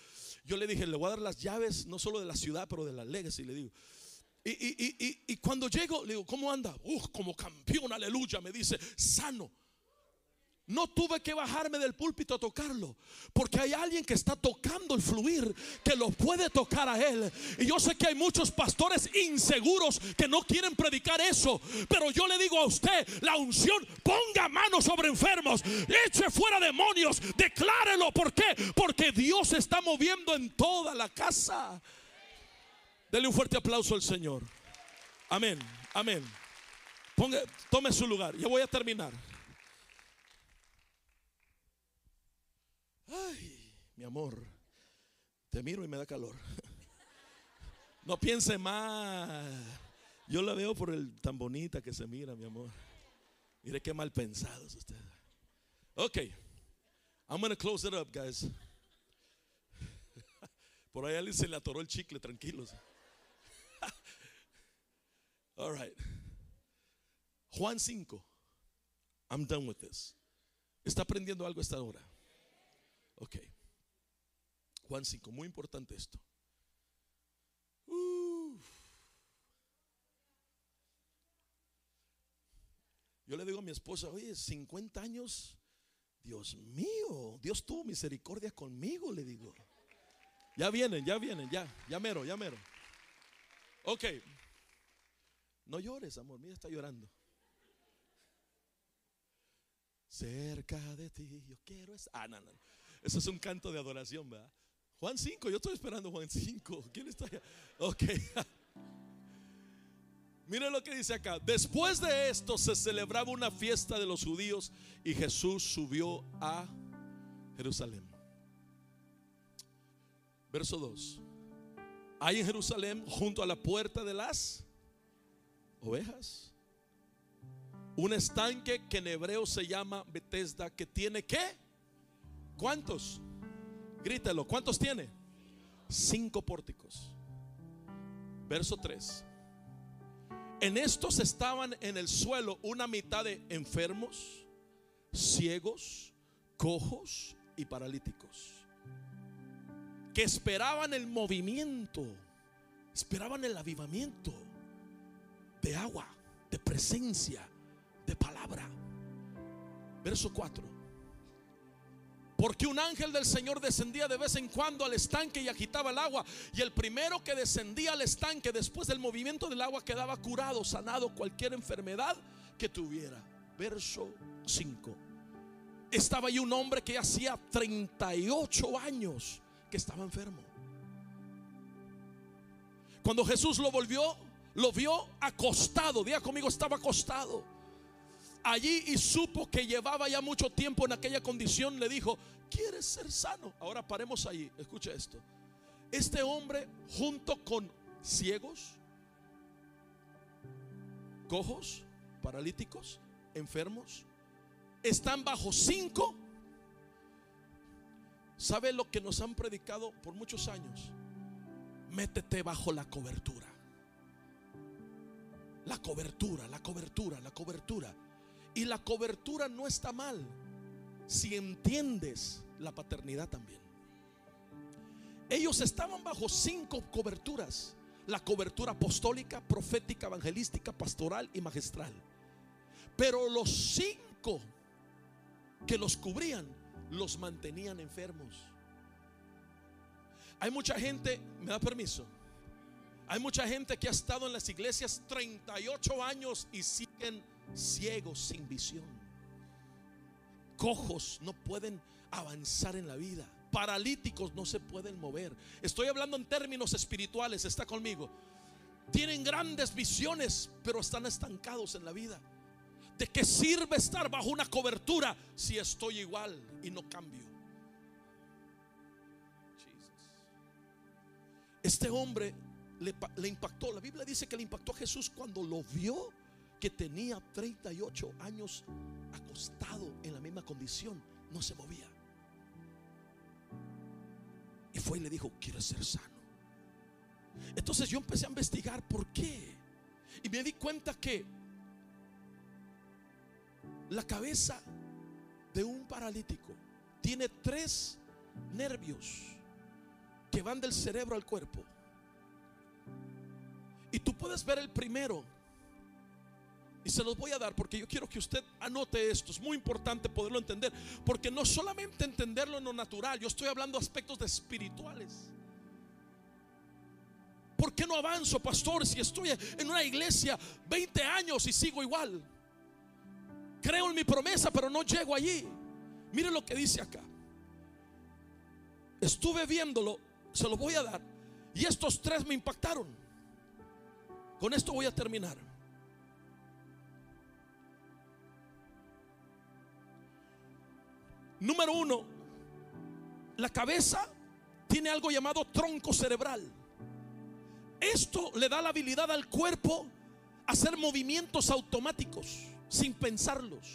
Yo le dije, le voy a dar las llaves, no solo de la ciudad, pero de la legacy, le digo. Y, y, y, y cuando llego, le digo, ¿cómo anda? Uh, como campeón, aleluya, me dice, sano. No tuve que bajarme del púlpito a tocarlo, porque hay alguien que está tocando el fluir, que lo puede tocar a él. Y yo sé que hay muchos pastores inseguros que no quieren predicar eso, pero yo le digo a usted, la unción, ponga manos sobre enfermos, eche fuera demonios, declárelo. ¿Por qué? Porque Dios está moviendo en toda la casa. Dele un fuerte aplauso al Señor. Amén, amén. Ponga, tome su lugar. Ya voy a terminar. Ay, mi amor, te miro y me da calor. No piense más. Yo la veo por el tan bonita que se mira, mi amor. Mire qué mal pensados ustedes. Ok, I'm gonna close it up, guys. Por ahí alguien se le atoró el chicle, tranquilos. All right. Juan 5. I'm done with this. ¿Está aprendiendo algo esta hora? Ok. Juan 5, muy importante esto. Yo le digo a mi esposa, oye, 50 años, Dios mío, Dios tuvo misericordia conmigo, le digo. Ya vienen, ya vienen, ya, ya mero, ya mero. Ok. No llores, amor, mira, está llorando. Cerca de ti, yo quiero es. Ah, no, no. Eso es un canto de adoración, ¿verdad? Juan 5, yo estoy esperando Juan 5. ¿Quién está allá? Ok. Mire lo que dice acá. Después de esto se celebraba una fiesta de los judíos y Jesús subió a Jerusalén. Verso 2. Hay en Jerusalén, junto a la puerta de las ovejas, Un estanque que en hebreo se llama Bethesda, que tiene qué? ¿Cuántos? Grítelo, ¿cuántos tiene? Cinco pórticos. Verso 3. En estos estaban en el suelo una mitad de enfermos, ciegos, cojos y paralíticos, que esperaban el movimiento, esperaban el avivamiento de agua, de presencia, de palabra. Verso 4. Porque un ángel del Señor descendía de vez en cuando al estanque y agitaba el agua. Y el primero que descendía al estanque después del movimiento del agua quedaba curado, sanado cualquier enfermedad que tuviera. Verso 5. Estaba ahí un hombre que hacía 38 años que estaba enfermo. Cuando Jesús lo volvió, lo vio acostado. Diga conmigo, estaba acostado allí y supo que llevaba ya mucho tiempo en aquella condición, le dijo, ¿quieres ser sano? Ahora paremos ahí, escucha esto. Este hombre junto con ciegos, cojos, paralíticos, enfermos, están bajo cinco. ¿Sabe lo que nos han predicado por muchos años? Métete bajo la cobertura. La cobertura, la cobertura, la cobertura. Y la cobertura no está mal si entiendes la paternidad también. Ellos estaban bajo cinco coberturas. La cobertura apostólica, profética, evangelística, pastoral y magistral. Pero los cinco que los cubrían los mantenían enfermos. Hay mucha gente, me da permiso. Hay mucha gente que ha estado en las iglesias 38 años y siguen ciegos sin visión. Cojos no pueden avanzar en la vida. Paralíticos no se pueden mover. Estoy hablando en términos espirituales, está conmigo. Tienen grandes visiones, pero están estancados en la vida. ¿De qué sirve estar bajo una cobertura si estoy igual y no cambio? Este hombre le, impactó. La Biblia dice que le impactó a Jesús cuando lo vio que tenía 38 años acostado en la misma condición, no se movía. Y fue y le dijo, ¿quieres ser sano? Entonces yo empecé a investigar por qué. Y me di cuenta que la cabeza de un paralítico tiene tres nervios que van del cerebro al cuerpo. Y tú puedes ver el primero y se los voy a dar porque yo quiero que usted anote esto. Es muy importante poderlo entender. Porque no solamente entenderlo en lo natural, yo estoy hablando aspectos de espirituales. ¿Por qué no avanzo, pastor, si estoy en una iglesia 20 años y sigo igual? Creo en mi promesa, pero no llego allí. Mire lo que dice acá. Estuve viéndolo, se lo voy a dar. Y estos tres me impactaron. Con esto voy a terminar. Número uno, la cabeza tiene algo llamado tronco cerebral. Esto le da la habilidad al cuerpo hacer movimientos automáticos sin pensarlos.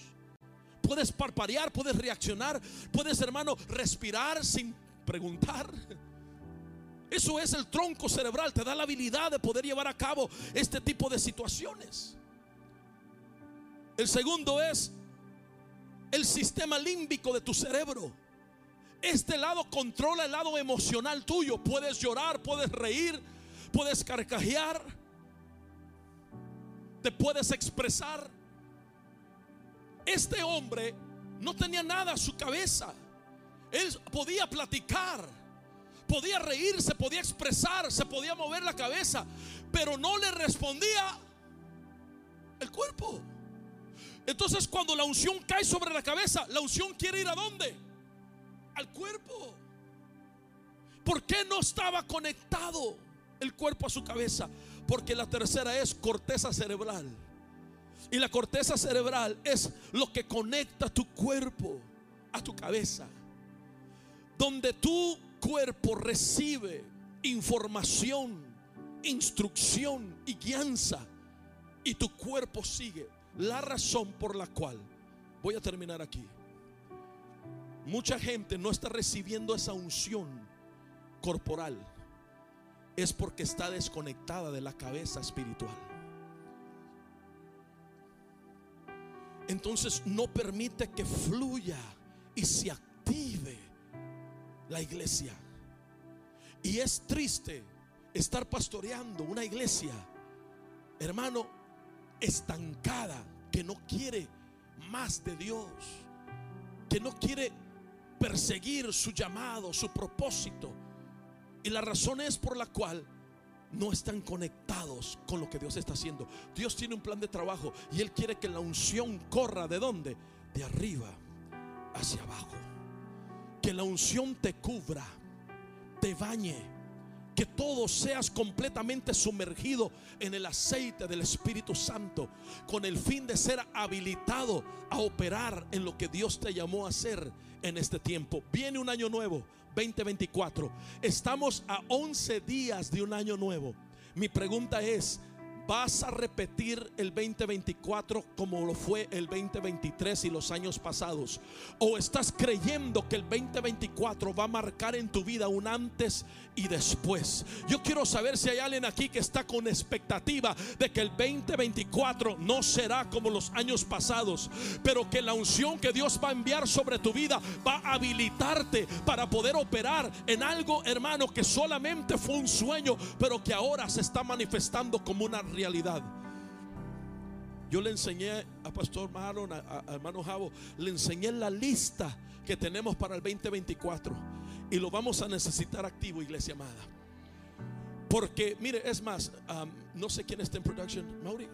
Puedes parpadear, puedes reaccionar, puedes, hermano, respirar sin preguntar. Eso es el tronco cerebral, te da la habilidad de poder llevar a cabo este tipo de situaciones. El segundo es el sistema límbico de tu cerebro. Este lado controla el lado emocional tuyo. Puedes llorar, puedes reír, puedes carcajear, te puedes expresar. Este hombre no tenía nada a su cabeza. Él podía platicar, podía reírse, podía expresar, se podía mover la cabeza, pero no le respondía el cuerpo. Entonces cuando la unción cae sobre la cabeza, la unción quiere ir a dónde? Al cuerpo. ¿Por qué no estaba conectado el cuerpo a su cabeza? Porque la tercera es corteza cerebral. Y la corteza cerebral es lo que conecta tu cuerpo a tu cabeza. Donde tu cuerpo recibe información, instrucción y guianza. Y tu cuerpo sigue la razón por la cual, voy a terminar aquí, mucha gente no está recibiendo esa unción corporal es porque está desconectada de la cabeza espiritual. Entonces no permite que fluya y se active la iglesia. Y es triste estar pastoreando una iglesia, hermano, estancada, que no quiere más de Dios, que no quiere perseguir su llamado, su propósito. Y la razón es por la cual no están conectados con lo que Dios está haciendo. Dios tiene un plan de trabajo y Él quiere que la unción corra de dónde? De arriba hacia abajo. Que la unción te cubra, te bañe que todo seas completamente sumergido en el aceite del Espíritu Santo con el fin de ser habilitado a operar en lo que Dios te llamó a hacer en este tiempo. Viene un año nuevo, 2024. Estamos a 11 días de un año nuevo. Mi pregunta es, vas a repetir el 2024 como lo fue el 2023 y los años pasados? ¿O estás creyendo que el 2024 va a marcar en tu vida un antes y después? Yo quiero saber si hay alguien aquí que está con expectativa de que el 2024 no será como los años pasados, pero que la unción que Dios va a enviar sobre tu vida va a habilitarte para poder operar en algo, hermano, que solamente fue un sueño, pero que ahora se está manifestando como una realidad. Yo le enseñé a Pastor Marlon, a, hermano Javo, le enseñé la lista que tenemos para el 2024 y lo vamos a necesitar activo, iglesia amada. Porque, mire, es más, no sé quién está en production, Mauri.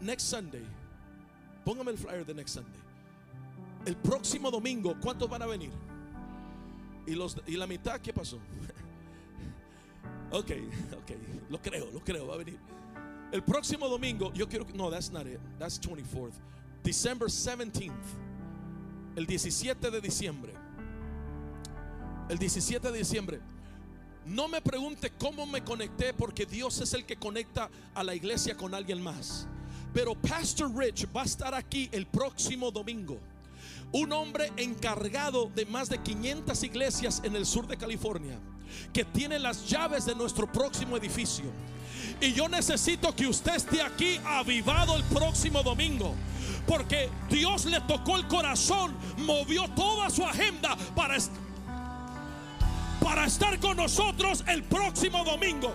Next Sunday, póngame el flyer de next Sunday. El próximo domingo, ¿cuántos van a venir? Y, los, y la mitad, ¿qué pasó? Ok, ok, lo creo, lo creo, va a venir. El próximo domingo, yo quiero que, no, that's not it, that's 24th. December 17th, el 17 de diciembre. El 17 de diciembre. No me pregunte cómo me conecté, porque Dios es el que conecta a la iglesia con alguien más. Pero Pastor Rich va a estar aquí el próximo domingo. Un hombre encargado de más de 500 iglesias en el sur de California que tiene las llaves de nuestro próximo edificio. Y yo necesito que usted esté aquí avivado el próximo domingo. Porque Dios le tocó el corazón, movió toda su agenda para, para estar con nosotros el próximo domingo.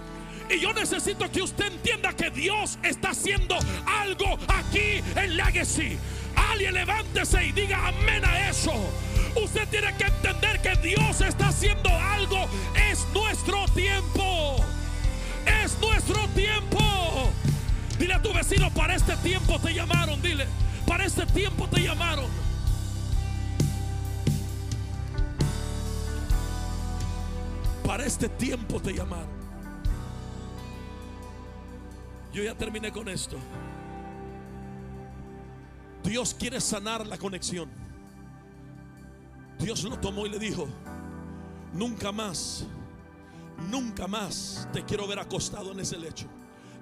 Y yo necesito que usted entienda que Dios está haciendo algo aquí en Legacy. Alguien levántese y diga amén a eso. Usted tiene que entender que Dios está haciendo algo. Es nuestro tiempo. Es nuestro tiempo. Dile a tu vecino, para este tiempo te llamaron. Dile, para este tiempo te llamaron. Para este tiempo te llamaron. Yo ya terminé con esto. Dios quiere sanar la conexión. Dios lo tomó y le dijo, nunca más, nunca más te quiero ver acostado en ese lecho.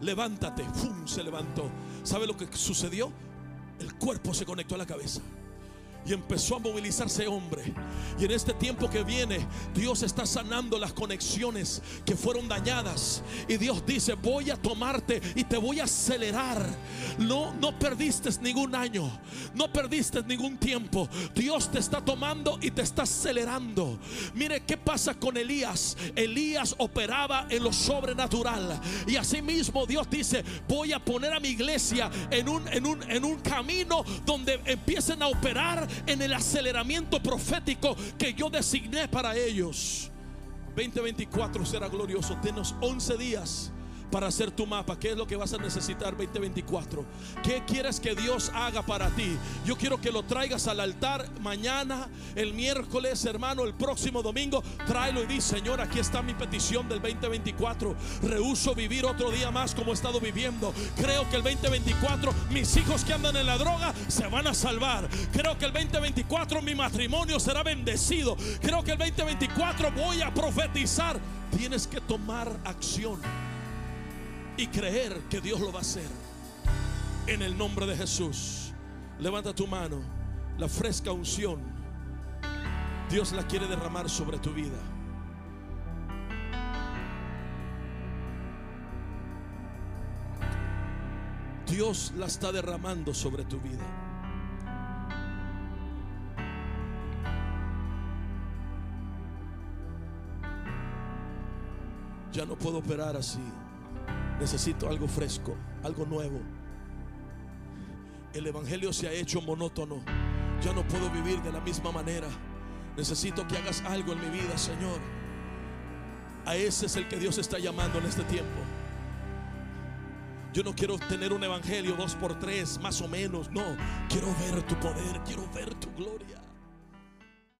Levántate, ¡fum! se levantó. ¿Sabe lo que sucedió? El cuerpo se conectó a la cabeza y empezó a movilizarse hombre. Y en este tiempo que viene, Dios está sanando las conexiones que fueron dañadas. Y Dios dice, voy a tomarte y te voy a acelerar. No, no perdiste ningún año, no perdiste ningún tiempo. Dios te está tomando y te está acelerando. Mire qué pasa con Elías. Elías operaba en lo sobrenatural. Y asimismo Dios dice, voy a poner a mi iglesia en un, en un, en un camino donde empiecen a operar en el aceleramiento profético que yo designé para ellos. 2024 será glorioso. Tenos 11 días para hacer tu mapa. ¿Qué es lo que vas a necesitar 2024? ¿Qué quieres que Dios haga para ti? Yo quiero que lo traigas al altar mañana, el miércoles, hermano, el próximo domingo. Tráelo y di, Señor, aquí está mi petición del 2024. Rehuso vivir otro día más como he estado viviendo. Creo que el 2024 mis hijos que andan en la droga se van a salvar. Creo que el 2024 mi matrimonio será bendecido. Creo que el 2024 voy a profetizar. Tienes que tomar acción y creer que Dios lo va a hacer. En el nombre de Jesús. Levanta tu mano. La fresca unción. Dios la quiere derramar sobre tu vida. Dios la está derramando sobre tu vida. Ya no puedo operar así. Necesito algo fresco, algo nuevo. El Evangelio se ha hecho monótono. Ya no puedo vivir de la misma manera. Necesito que hagas algo en mi vida, Señor. A ese es el que Dios está llamando en este tiempo. Yo no quiero tener un evangelio dos por tres, más o menos. No, quiero ver tu poder, quiero ver tu gloria.